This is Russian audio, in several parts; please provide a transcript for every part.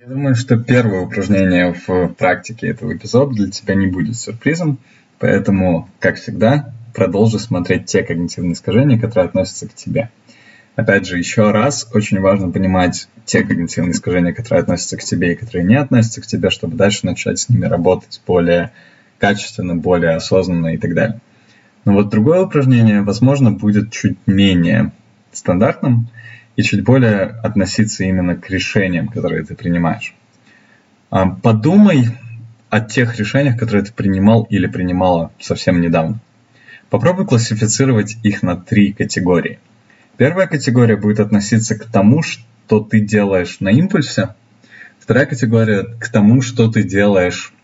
Я думаю, что первое упражнение в практике этого эпизода для тебя не будет сюрпризом, поэтому, как всегда, продолжи смотреть те когнитивные искажения, которые относятся к тебе. Опять же, еще раз, очень важно понимать те когнитивные искажения, которые относятся к тебе и которые не относятся к тебе, чтобы дальше начать с ними работать более качественно, более осознанно и так далее. Но вот другое упражнение, возможно, будет чуть менее стандартным и чуть более относиться именно к решениям, которые ты принимаешь. А, подумай о тех решениях, которые ты принимал или принимала совсем недавно. Попробуй классифицировать их на три категории. Первая категория будет относиться к тому, что ты делаешь на импульсе. Вторая категория к тому, что ты делаешь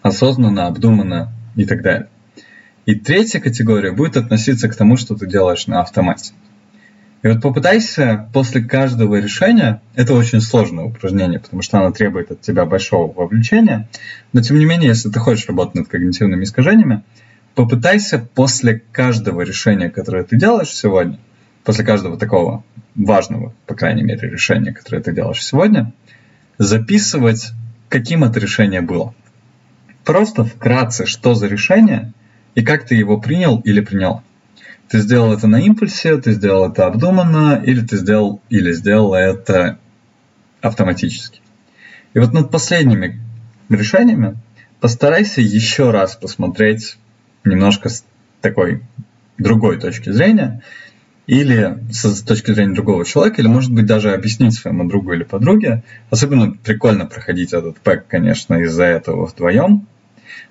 осознанно, обдуманно и так далее. И третья категория будет относиться к тому, что ты делаешь на автомате. И вот попытайся после каждого решения, это очень сложное упражнение, потому что оно требует от тебя большого вовлечения, но тем не менее, если ты хочешь работать над когнитивными искажениями, попытайся после каждого решения, которое ты делаешь сегодня, после каждого такого важного, по крайней мере, решения, которое ты делаешь сегодня, записывать, каким это решение было. Просто вкратце, что за решение и как ты его принял или принял. Ты сделал это на импульсе, ты сделал это обдуманно, или ты сделал или сделал это автоматически. И вот над последними решениями постарайся еще раз посмотреть немножко с такой другой точки зрения, или с точки зрения другого человека, или, может быть, даже объяснить своему другу или подруге. Особенно прикольно проходить этот пэк, конечно, из-за этого вдвоем,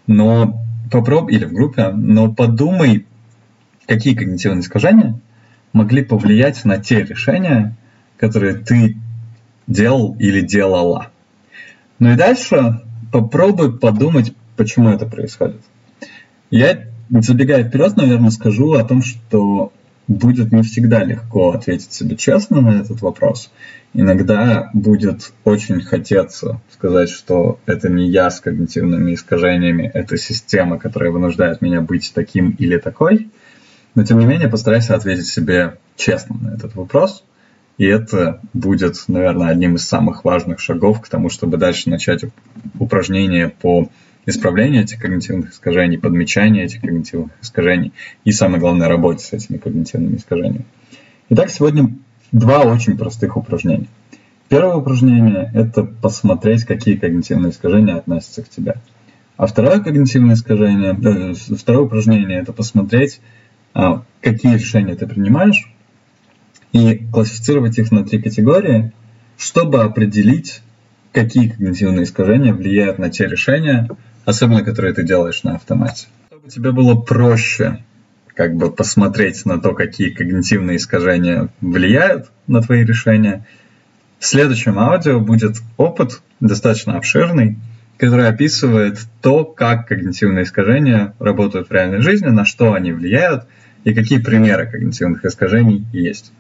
но попробуй, или в группе, но подумай, какие когнитивные искажения могли повлиять на те решения, которые ты делал или делала. Ну и дальше попробуй подумать, почему это происходит. Я, забегая вперед, наверное, скажу о том, что будет не всегда легко ответить себе честно на этот вопрос. Иногда будет очень хотеться сказать, что это не я с когнитивными искажениями, это система, которая вынуждает меня быть таким или такой. Но тем не менее постарайся ответить себе честно на этот вопрос. И это будет, наверное, одним из самых важных шагов к тому, чтобы дальше начать упражнение по исправлению этих когнитивных искажений, подмечанию этих когнитивных искажений и, самое главное, работе с этими когнитивными искажениями. Итак, сегодня два очень простых упражнения. Первое упражнение – это посмотреть, какие когнитивные искажения относятся к тебе. А второе когнитивное искажение, э, второе упражнение – это посмотреть, какие решения ты принимаешь, и классифицировать их на три категории, чтобы определить, какие когнитивные искажения влияют на те решения, особенно которые ты делаешь на автомате. Чтобы тебе было проще как бы посмотреть на то, какие когнитивные искажения влияют на твои решения, в следующем аудио будет опыт достаточно обширный, который описывает то, как когнитивные искажения работают в реальной жизни, на что они влияют и какие примеры когнитивных искажений есть.